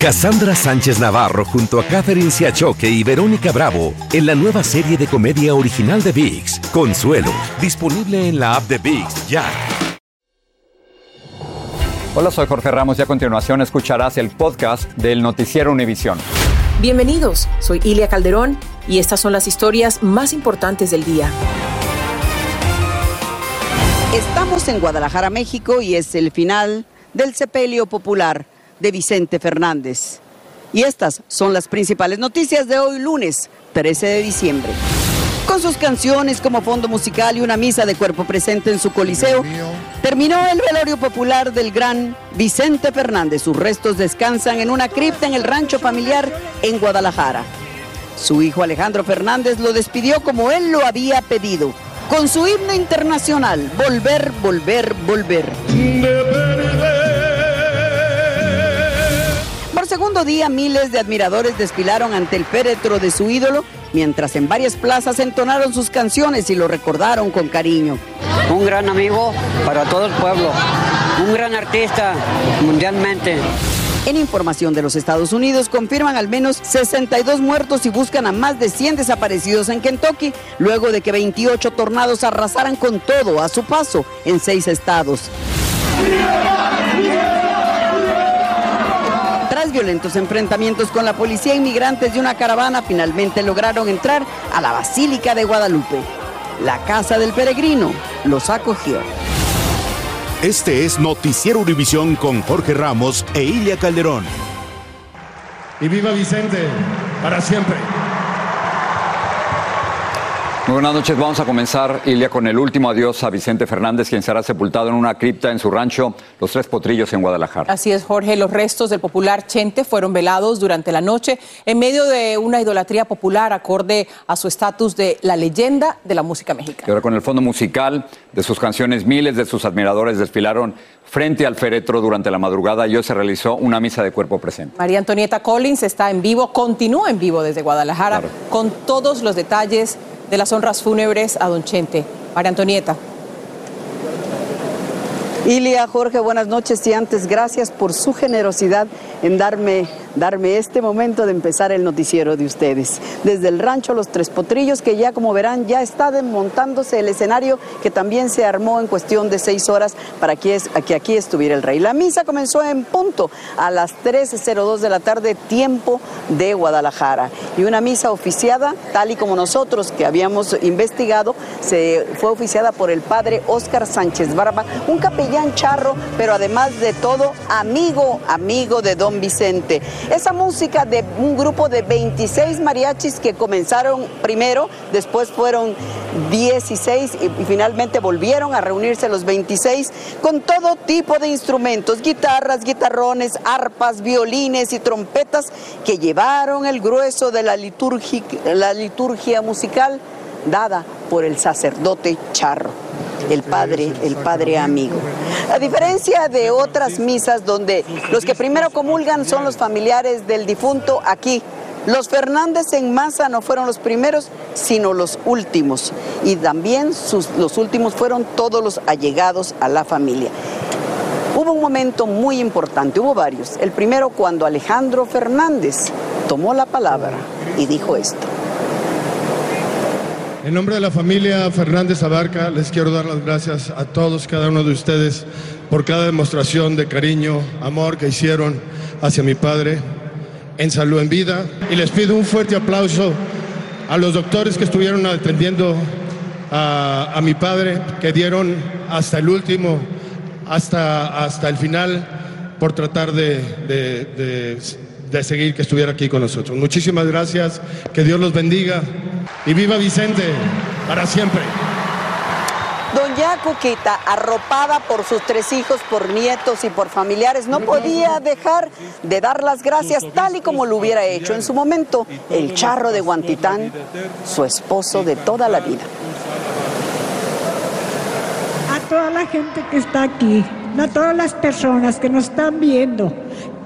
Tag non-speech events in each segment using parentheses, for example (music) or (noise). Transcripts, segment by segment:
Cassandra Sánchez Navarro junto a Catherine Siachoque y Verónica Bravo en la nueva serie de comedia original de VIX, Consuelo, disponible en la app de VIX ya. Hola, soy Jorge Ramos y a continuación escucharás el podcast del noticiero Univisión. Bienvenidos, soy Ilia Calderón y estas son las historias más importantes del día. Estamos en Guadalajara, México y es el final del sepelio popular de Vicente Fernández. Y estas son las principales noticias de hoy lunes 13 de diciembre. Con sus canciones como fondo musical y una misa de cuerpo presente en su coliseo, terminó el velorio popular del gran Vicente Fernández. Sus restos descansan en una cripta en el rancho familiar en Guadalajara. Su hijo Alejandro Fernández lo despidió como él lo había pedido, con su himno internacional, Volver, Volver, Volver. Segundo día, miles de admiradores desfilaron ante el féretro de su ídolo, mientras en varias plazas entonaron sus canciones y lo recordaron con cariño. Un gran amigo para todo el pueblo, un gran artista mundialmente. En información de los Estados Unidos, confirman al menos 62 muertos y buscan a más de 100 desaparecidos en Kentucky, luego de que 28 tornados arrasaran con todo a su paso en seis estados. Tras violentos enfrentamientos con la policía, inmigrantes de una caravana finalmente lograron entrar a la Basílica de Guadalupe. La casa del peregrino los acogió. Este es Noticiero Univisión con Jorge Ramos e Ilia Calderón. Y viva Vicente, para siempre. Muy buenas noches, vamos a comenzar, Ilia, con el último adiós a Vicente Fernández, quien será sepultado en una cripta en su rancho Los Tres Potrillos en Guadalajara. Así es, Jorge, los restos del popular Chente fueron velados durante la noche en medio de una idolatría popular acorde a su estatus de la leyenda de la música Y mexicana. ahora con el fondo musical de sus canciones, miles de sus admiradores desfilaron frente al féretro durante la madrugada y hoy se realizó una misa de cuerpo presente. María Antonieta Collins está en vivo, continúa en vivo desde Guadalajara Claro. con todos los detalles de las honras fúnebres a Don Chente. María Antonieta. Ilia, Jorge, buenas noches y antes gracias por su generosidad en darme, darme este momento de empezar el noticiero de ustedes. Desde el rancho Los Tres Potrillos, que ya como verán ya está desmontándose el escenario que también se armó en cuestión de seis horas para que, es- que aquí estuviera el rey. La misa comenzó en punto a las 13.02 de la tarde, tiempo de Guadalajara. Y una misa oficiada, tal y como nosotros que habíamos investigado, se fue oficiada por el padre Óscar Sánchez Barba, un capellán charro, pero además de todo, amigo, amigo de don Vicente. Esa música de un grupo de 26 mariachis que comenzaron primero, después fueron 16 y, finalmente volvieron a reunirse los 26 con todo tipo de instrumentos, guitarras, guitarrones, arpas, violines y trompetas que llevaron el grueso de la liturgia, la liturgia musical dada por el sacerdote charro el padre, el padre amigo. A diferencia de otras misas donde los que primero comulgan son los familiares del difunto, aquí los Fernández en masa no fueron los primeros, sino los últimos. Y también sus- los últimos fueron todos los allegados a la familia. Hubo un momento muy importante, hubo varios. El primero cuando Alejandro Fernández tomó la palabra y dijo esto. En nombre de la familia Fernández Abarca, les quiero dar las gracias a todos, cada uno de ustedes, por cada demostración de cariño, amor que hicieron hacia mi padre, en salud, en vida. Y les pido un fuerte aplauso a los doctores que estuvieron atendiendo a, mi padre, que dieron hasta el último, hasta, hasta el final, por tratar de- de seguir que estuviera aquí con nosotros. Muchísimas gracias, que Dios los bendiga y viva Vicente para siempre. Doña Cuquita, arropada por sus tres hijos, por nietos y por familiares, no podía dejar de dar las gracias tal y como lo hubiera hecho en su momento el charro de Guantitán, su esposo de toda la vida. a toda la gente que está aquí, a todas las personas que nos están viendo,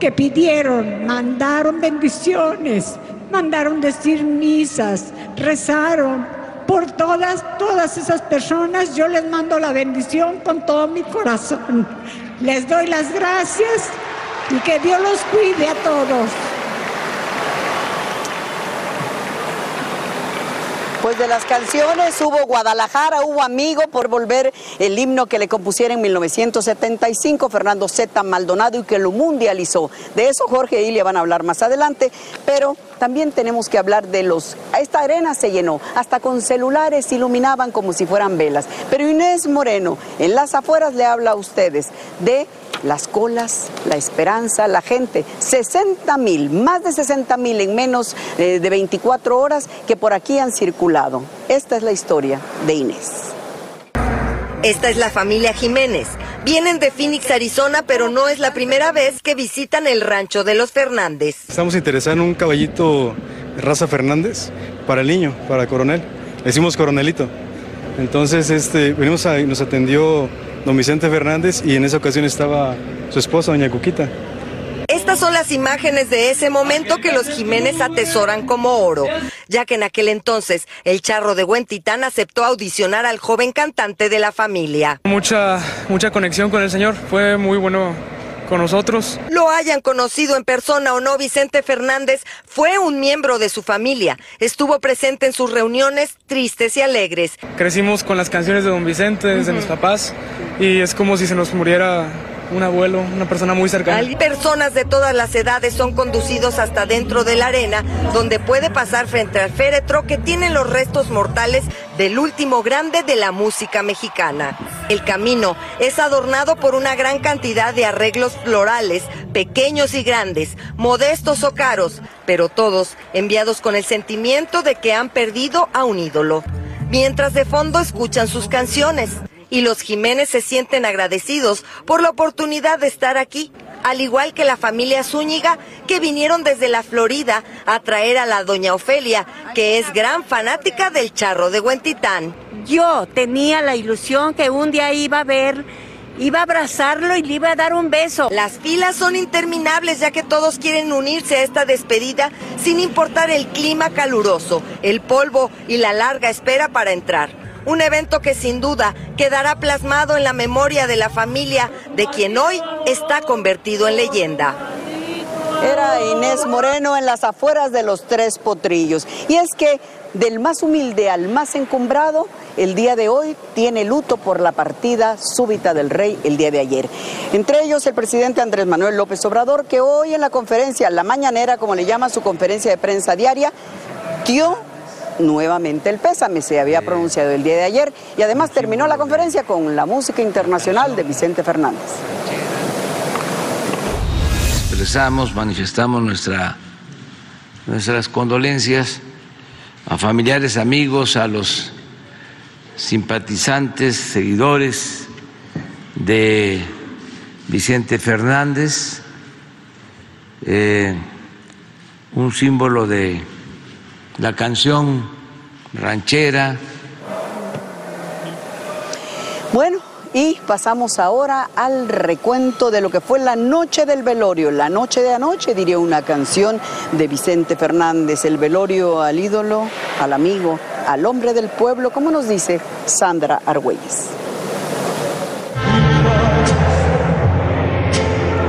que pidieron, mandaron bendiciones, mandaron decir misas, rezaron. Por todas, todas esas personas, yo les mando la bendición con todo mi corazón. Les doy las gracias y que Dios los cuide a todos. Pues de las canciones hubo Guadalajara, hubo Amigo por volver el himno que le compusiera en 1975 Fernando Z. Maldonado y que lo mundializó. De eso Jorge y Ilia van a hablar más adelante, pero también tenemos que hablar de los... Esta arena se llenó, hasta con celulares iluminaban como si fueran velas. Pero Inés Moreno en las afueras le habla a ustedes de las colas, la esperanza, la gente. 60 mil, más de 60 mil en menos eh, de 24 horas que por aquí han circulado. Esta es la historia de Inés. Esta es la familia Jiménez. Vienen de Phoenix, Arizona, pero no es la primera vez que visitan el rancho de los Fernández. Estamos interesados en un caballito de raza Fernández para el niño, para coronel. Le decimos coronelito. Entonces, este, venimos a, nos atendió don Vicente Fernández y en esa ocasión estaba su esposa, doña Cuquita. Estas son las imágenes de ese momento que los Jiménez atesoran como oro, ya que en aquel entonces el charro de Huentitán aceptó audicionar al joven cantante de la familia. Mucha, mucha conexión con el señor, fue muy bueno con nosotros. Lo hayan conocido en persona o no, Vicente Fernández fue un miembro de su familia. Estuvo presente en sus reuniones tristes y alegres. Crecimos con las canciones de don Vicente, de mis papás, y es como si se nos muriera un abuelo, una persona muy cercana. Personas de todas las edades son conducidos hasta dentro de la arena, donde puede pasar frente al féretro que tiene los restos mortales del último grande de la música mexicana. El camino es adornado por una gran cantidad de arreglos florales, pequeños y grandes, modestos o caros, pero todos enviados con el sentimiento de que han perdido a un ídolo. Mientras de fondo escuchan sus canciones y los Jiménez se sienten agradecidos por la oportunidad de estar aquí, al igual que la familia Zúñiga, que vinieron desde la Florida a traer a la doña Ofelia, que es gran fanática del charro de Huentitán. Yo tenía la ilusión que un día iba a ver iba a abrazarlo y le iba a dar un beso. Las filas son interminables ya que todos quieren unirse a esta despedida sin importar el clima caluroso, el polvo y la larga espera para entrar. Un evento que sin duda quedará plasmado en la memoria de la familia de quien hoy está convertido en leyenda. Era Inés Moreno en las afueras de los Tres Potrillos. Y es que del más humilde al más encumbrado, el día de hoy tiene luto por la partida súbita del rey el día de ayer. Entre ellos el presidente Andrés Manuel López Obrador, que hoy en la conferencia, la mañanera, como le llama su conferencia de prensa diaria, dio nuevamente el pésame, se había pronunciado el día de ayer y además terminó la conferencia con la música internacional de Vicente Fernández. Expresamos, manifestamos nuestra, nuestras condolencias a familiares, amigos, a los simpatizantes, seguidores de Vicente Fernández, eh, un símbolo de la canción ranchera. Bueno, y pasamos ahora al recuento de lo que fue la noche del velorio, la noche de anoche, diría una canción de Vicente Fernández, el velorio al ídolo, al amigo, al hombre del pueblo, como nos dice Sandra Argüelles.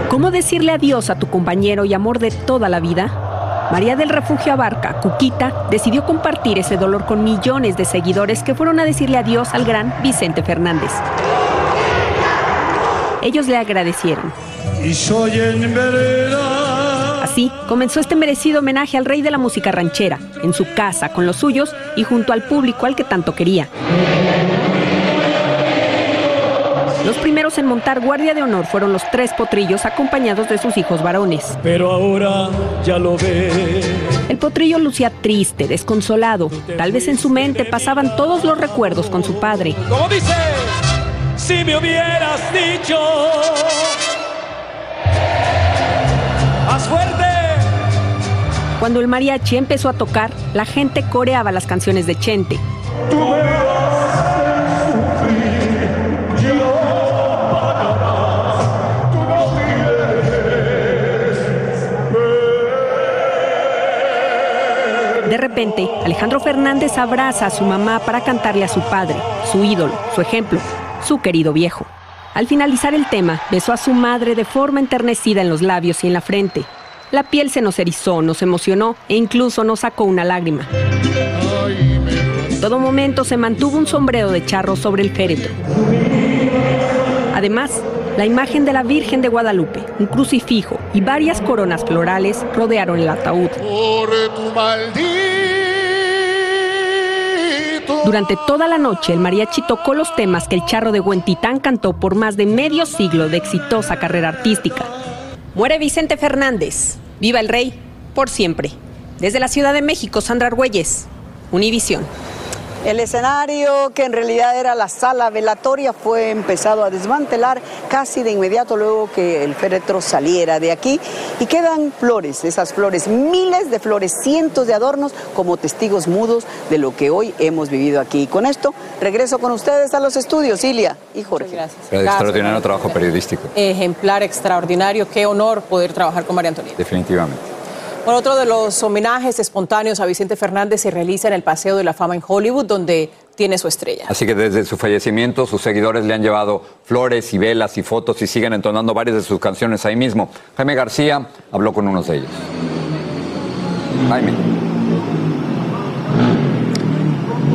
¿Cómo decirle adiós a tu compañero y amor de toda la vida? María del Refugio Abarca, Cuquita, decidió compartir ese dolor con millones de seguidores que fueron a decirle adiós al gran Vicente Fernández. Ellos le agradecieron. Así comenzó este merecido homenaje al rey de la música ranchera, en su casa, con los suyos y junto al público al que tanto quería. Los primeros en montar guardia de honor fueron los tres potrillos acompañados de sus hijos varones. Pero ahora ya lo ve. El potrillo lucía triste, desconsolado. Tal vez en su mente pasaban todos los recuerdos con su padre. Como dice, si me hubieras dicho. ¡Más fuerte! Cuando el mariachi empezó a tocar, la gente coreaba las canciones de Chente. De repente, Alejandro Fernández abraza a su mamá para cantarle a su padre, su ídolo, su ejemplo, su querido viejo. Al finalizar el tema, besó a su madre de forma enternecida en los labios y en la frente. La piel se nos erizó, nos emocionó e incluso nos sacó una lágrima. En todo momento se mantuvo un sombrero de charro sobre el féretro. Además, la imagen de la Virgen de Guadalupe, un crucifijo y varias coronas florales rodearon el ataúd. Durante toda la noche, el mariachi tocó los temas que el charro de Huentitán cantó por más de medio siglo de exitosa carrera artística. Muere Vicente Fernández. Viva el rey, por siempre. Desde la Ciudad de México, Sandra Argüelles, Univisión. El escenario, que en realidad era la sala velatoria, fue empezado a desmantelar casi de inmediato luego que el féretro saliera de aquí. Y quedan flores, esas flores, miles de flores, cientos de adornos como testigos mudos de lo que hoy hemos vivido aquí. Y con esto regreso con ustedes a los estudios, Ilia y Jorge. Gracias. Extraordinario trabajo periodístico. Ejemplar, extraordinario. Qué honor poder trabajar con María Antonieta. Definitivamente. Bueno, otro de los homenajes espontáneos a Vicente Fernández se realiza en el Paseo de la Fama en Hollywood, donde tiene su estrella. Así que desde su fallecimiento, sus seguidores le han llevado flores y velas y fotos y siguen entonando varias de sus canciones ahí mismo. Jaime García habló con unos de ellos. Jaime.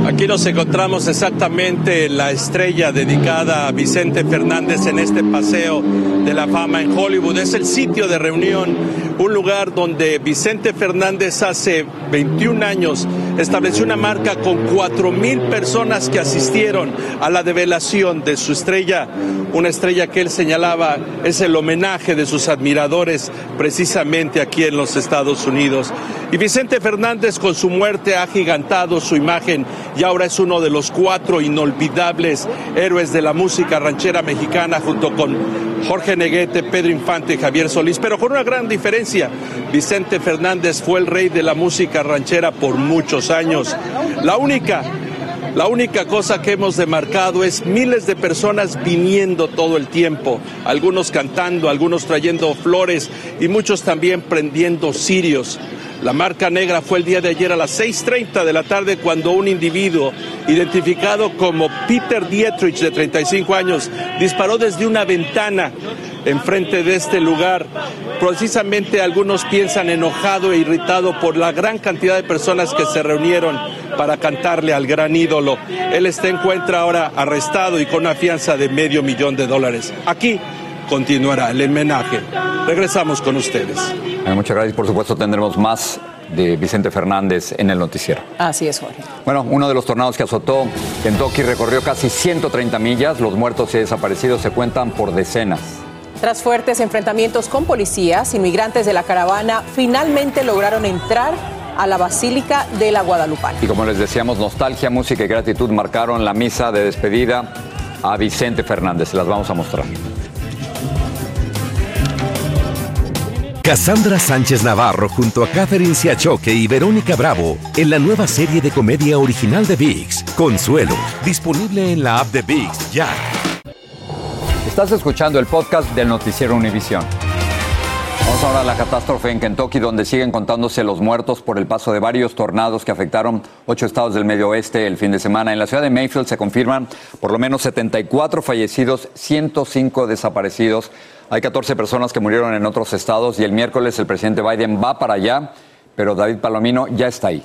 Aquí nos encontramos exactamente la estrella dedicada a Vicente Fernández en este paseo de la fama en Hollywood. Es el sitio de reunión, un lugar donde Vicente Fernández hace 21 años estableció una marca con 4 mil personas que asistieron a la develación de su estrella. Una estrella que él señalaba es el homenaje de sus admiradores precisamente aquí en los Estados Unidos. Y Vicente Fernández con su muerte ha gigantado su imagen y ahora es uno de los cuatro inolvidables héroes de la música ranchera mexicana junto con Jorge Neguete, Pedro Infante y Javier Solís, pero con una gran diferencia. Vicente Fernández fue el rey de la música ranchera por muchos años. La única la única cosa que hemos demarcado es miles de personas viniendo todo el tiempo, algunos cantando, algunos trayendo flores y muchos también prendiendo cirios. La marca negra fue el día de ayer a las 6.30 de la tarde cuando un individuo identificado como Peter Dietrich de 35 años disparó desde una ventana enfrente de este lugar. Precisamente algunos piensan enojado e irritado por la gran cantidad de personas que se reunieron para cantarle al gran ídolo. Él está encuentra ahora arrestado y con una fianza de medio millón de dólares. Aquí continuará el homenaje. Regresamos con ustedes. Muchas gracias. Por supuesto, tendremos más de Vicente Fernández en el noticiero. Así es, Jorge. Bueno, uno de los tornados que azotó Kentucky recorrió casi 130 millas. Los muertos y desaparecidos se cuentan por decenas. Tras fuertes enfrentamientos con policías, inmigrantes de la caravana finalmente lograron entrar a la Basílica de la Guadalupana. Y como les decíamos, nostalgia, música y gratitud marcaron la misa de despedida a Vicente Fernández. Las vamos a mostrar. Cassandra Sánchez Navarro junto a Catherine Siachoque y Verónica Bravo en la nueva serie de comedia original de VIX, Consuelo, disponible en la app de VIX ya. Estás escuchando el podcast del noticiero Univisión. Vamos ahora a la catástrofe en Kentucky, donde siguen contándose los muertos por el paso de varios tornados que afectaron ocho estados del medio oeste el fin de semana. En la ciudad de Mayfield se confirman por lo menos 74 fallecidos, 105 desaparecidos. Hay 14 personas que murieron en otros estados y el miércoles el presidente Biden va para allá, pero David Palomino ya está ahí.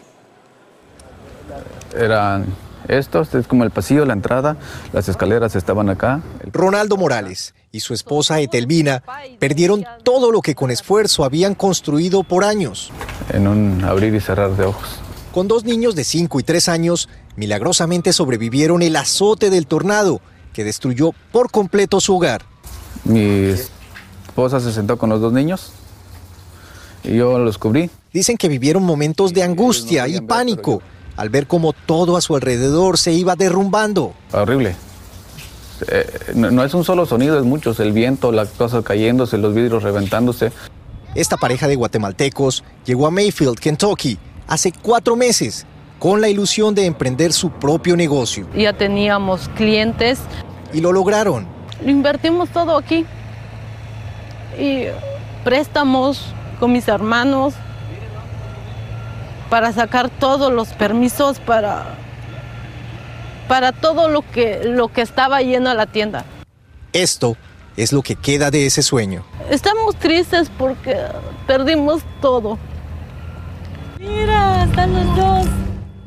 Eran estos, es como el pasillo, la entrada, las escaleras estaban acá. Ronaldo Morales y su esposa Etelvina perdieron todo lo que con esfuerzo habían construido por años. En un abrir y cerrar de ojos. Con dos niños de 5 y 3 años, milagrosamente sobrevivieron el azote del tornado que destruyó por completo su hogar. Mi esposa se sentó con los dos niños y yo los cubrí. Dicen que vivieron momentos de angustia y pánico al ver cómo todo a su alrededor se iba derrumbando. Horrible. Eh, no, no, es un solo sonido, es muchos, el viento, las cosas cayéndose, los vidrios reventándose. Esta pareja de guatemaltecos llegó a Mayfield, Kentucky, hace cuatro meses, con la ilusión de emprender su propio negocio. Ya teníamos clientes. Y lo lograron. Invertimos todo aquí. Y préstamos con mis hermanos para sacar todos los permisos para, para todo lo que, lo que estaba yendo a la tienda. Esto es lo que queda de ese sueño. Estamos tristes porque perdimos todo. Mira, están los dos.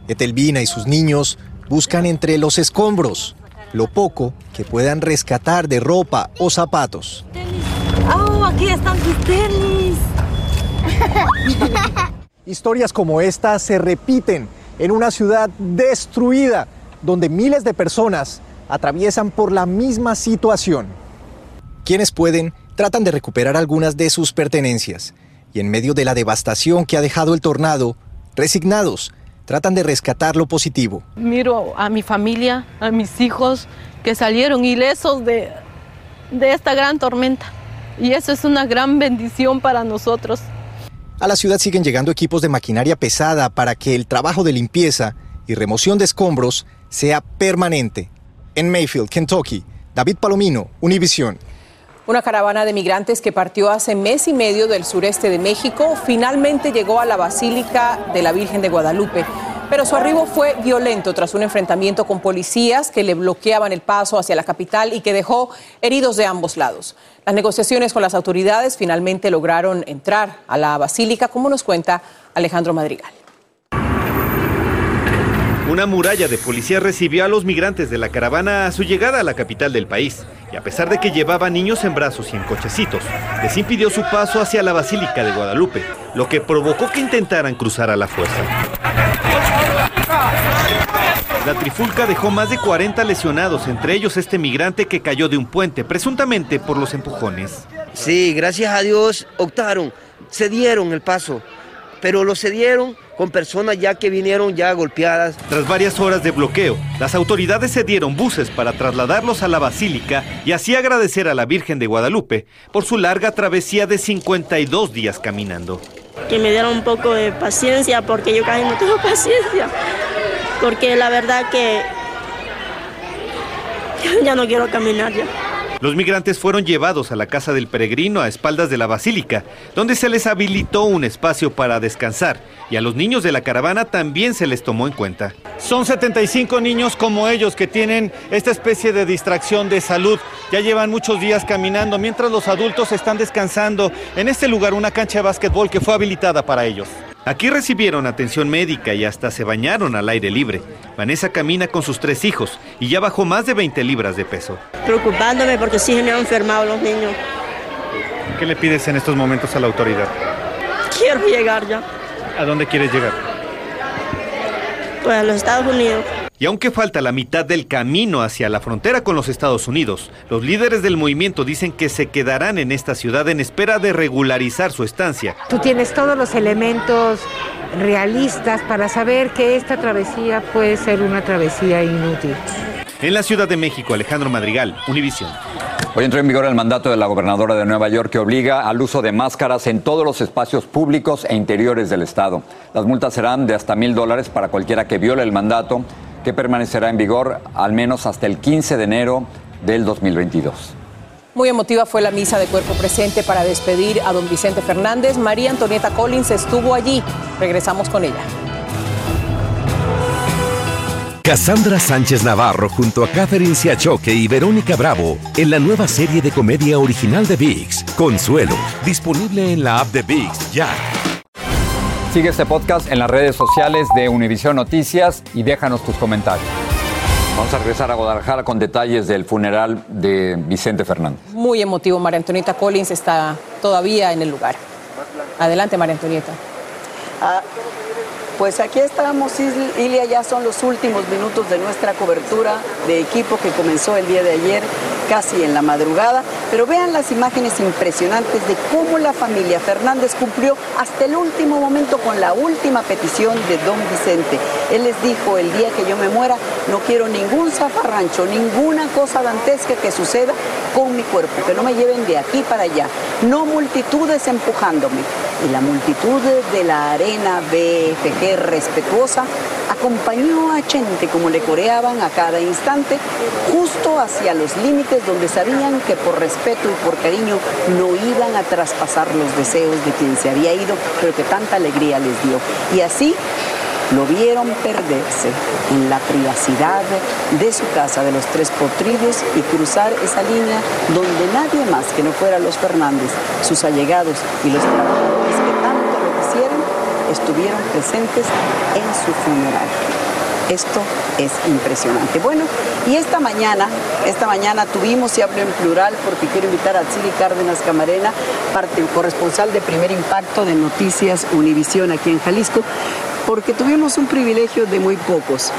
Etelvina y sus niños buscan entre los escombros lo poco que puedan rescatar de ropa o zapatos. ¡Oh, aquí están tus tenis! (laughs) Historias como esta se repiten en una ciudad destruida, donde miles de personas atraviesan por la misma situación. Quienes pueden tratan de recuperar algunas de sus pertenencias y en medio de la devastación que ha dejado el tornado, resignados, tratan de rescatar lo positivo. Miro a mi familia, a mis hijos que salieron ilesos de, de esta gran tormenta y eso es una gran bendición para nosotros. A la ciudad siguen llegando equipos de maquinaria pesada para que el trabajo de limpieza y remoción de escombros sea permanente. En Mayfield, Kentucky, David Palomino, Univisión. Una caravana de migrantes que partió hace mes y medio del sureste de México finalmente llegó a la Basílica de la Virgen de Guadalupe. Pero su arribo fue violento tras un enfrentamiento con policías que le bloqueaban el paso hacia la capital y que dejó heridos de ambos lados. Las negociaciones con las autoridades finalmente lograron entrar a la basílica, como nos cuenta Alejandro Madrigal. Una muralla de policía recibió a los migrantes de la caravana a su llegada a la capital del país. Y a pesar de que llevaba niños en brazos y en cochecitos, les impidió su paso hacia la Basílica de Guadalupe, lo que provocó que intentaran cruzar a la fuerza. La trifulca dejó más de 40 lesionados, entre ellos este migrante que cayó de un puente, presuntamente por los empujones. Sí, gracias a Dios optaron, cedieron el paso, pero lo cedieron con personas ya que vinieron ya golpeadas. Tras varias horas de bloqueo, las autoridades cedieron buses para trasladarlos a la basílica y así agradecer a la Virgen de Guadalupe por su larga travesía de 52 días caminando. Que me dieron un poco de paciencia porque yo casi no tengo (laughs) paciencia porque la verdad que ya no quiero caminar ya. Los migrantes fueron llevados a la casa del peregrino a espaldas de la basílica, donde se les habilitó un espacio para descansar y a los niños de la caravana también se les tomó en cuenta. Son 75 niños como ellos que tienen esta especie de distracción de salud. Ya llevan muchos días caminando mientras los adultos están descansando en este lugar, una cancha de básquetbol que fue habilitada para ellos. Aquí recibieron atención médica y hasta se bañaron al aire libre. Vanessa camina con sus tres hijos y ya bajó más de 20 libras de peso. Preocupándome porque sí se me han enfermado los niños. ¿Qué le pides en estos momentos a la autoridad? Quiero llegar ya. ¿A dónde quieres llegar? Pues a los Estados Unidos. Y aunque falta la mitad del camino hacia la frontera con los Estados Unidos, los líderes del movimiento dicen que se quedarán en esta ciudad en espera de regularizar su estancia. Tú tienes todos los elementos realistas para saber que esta travesía puede ser una travesía inútil. En la Ciudad de México, Alejandro Madrigal, Univisión. Hoy entró en vigor el mandato de la gobernadora de Nueva York que obliga al uso de máscaras en todos los espacios públicos e interiores del estado. Las multas serán de hasta mil dólares para cualquiera que viole el mandato que permanecerá en vigor al menos hasta el 15 de enero del 2022. Muy emotiva fue la misa de cuerpo presente para despedir a don Vicente Fernández. María Antonieta Collins estuvo allí. Regresamos con ella. Cassandra Sánchez Navarro junto a Catherine Siachoque y Verónica Bravo en la nueva serie de comedia original de VIX, Consuelo, disponible en la app de VIX ya. Sigue este podcast en las redes sociales de Univision Noticias y déjanos tus comentarios. Vamos a regresar a Guadalajara con detalles del funeral de Vicente Fernández. Muy emotivo, María Antonieta Collins está todavía en el lugar. Adelante, María Antonieta. Ah, pues aquí estamos, Ilia, ya son los últimos minutos de nuestra cobertura de equipo que comenzó el día de ayer, casi en la madrugada, pero vean las imágenes impresionantes de cómo la familia Fernández cumplió hasta el último momento con la última petición de don Vicente. Él les dijo, el día que yo me muera, no quiero ningún zafarrancho, ninguna cosa dantesca que suceda con mi cuerpo, que no me lleven de aquí para allá, no multitudes empujándome. Y la multitud de la arena BFG respetuosa, acompañó a Chente como le coreaban a cada instante, justo hacia los límites donde sabían que por respeto y por cariño no iban a traspasar los deseos de quien se había ido, pero que tanta alegría les dio. Y así lo vieron perderse en la privacidad de su casa de los Tres Potrillos y cruzar esa línea donde nadie más que no fuera los Fernández, sus allegados y los trabajadores que tanto lo quisieron, estuvieron presentes en su funeral. Esto es impresionante. Bueno, y esta mañana, esta mañana tuvimos, y hablo en plural porque quiero invitar a Tsiri Cárdenas Camarena, parte corresponsal de primer impacto de Noticias Univisión aquí en Jalisco, porque tuvimos un privilegio de muy pocos.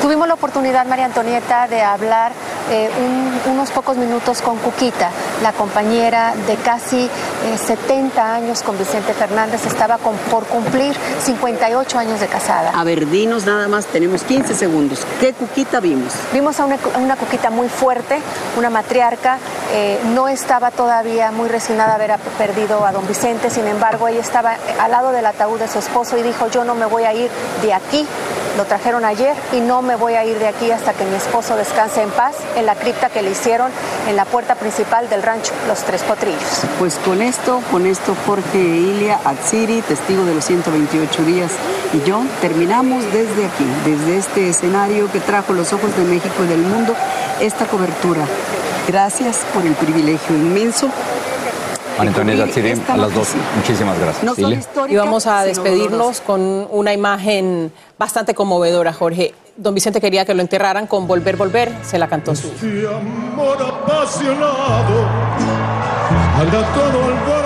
Tuvimos la oportunidad, María Antonieta, de hablar eh, un- unos pocos minutos con Cuquita, la compañera de casi eh, 70 años con Vicente Fernández, estaba con- por cumplir 58 años de casada. A ver, dinos nada más, tenemos 15 segundos. ¿Qué cuquita vimos? Vimos a una, a una Cuquita muy fuerte, una matriarca, eh, no estaba todavía muy resignada a haber perdido a don Vicente, sin embargo ella estaba eh, al lado del ataúd de su esposo y dijo yo no me voy a ir de aquí, lo trajeron ayer y no me voy a ir de aquí hasta que mi esposo descanse en paz en la cripta que le hicieron en la puerta principal del rancho Los Tres Potrillos. Pues con esto, con esto Jorge e Ilia Atsiri, testigo de los 128 días, y yo terminamos desde aquí, desde este escenario que trajo los ojos de México y del mundo, esta cobertura. Gracias por el privilegio inmenso. Antonieta a las dos. Muchísimas gracias. No. Y vamos a despedirnos con una imagen bastante conmovedora, Jorge. Don Vicente quería que lo enterraran con Volver, Volver, se la cantó su. Este amor apasionado anda todo alborotado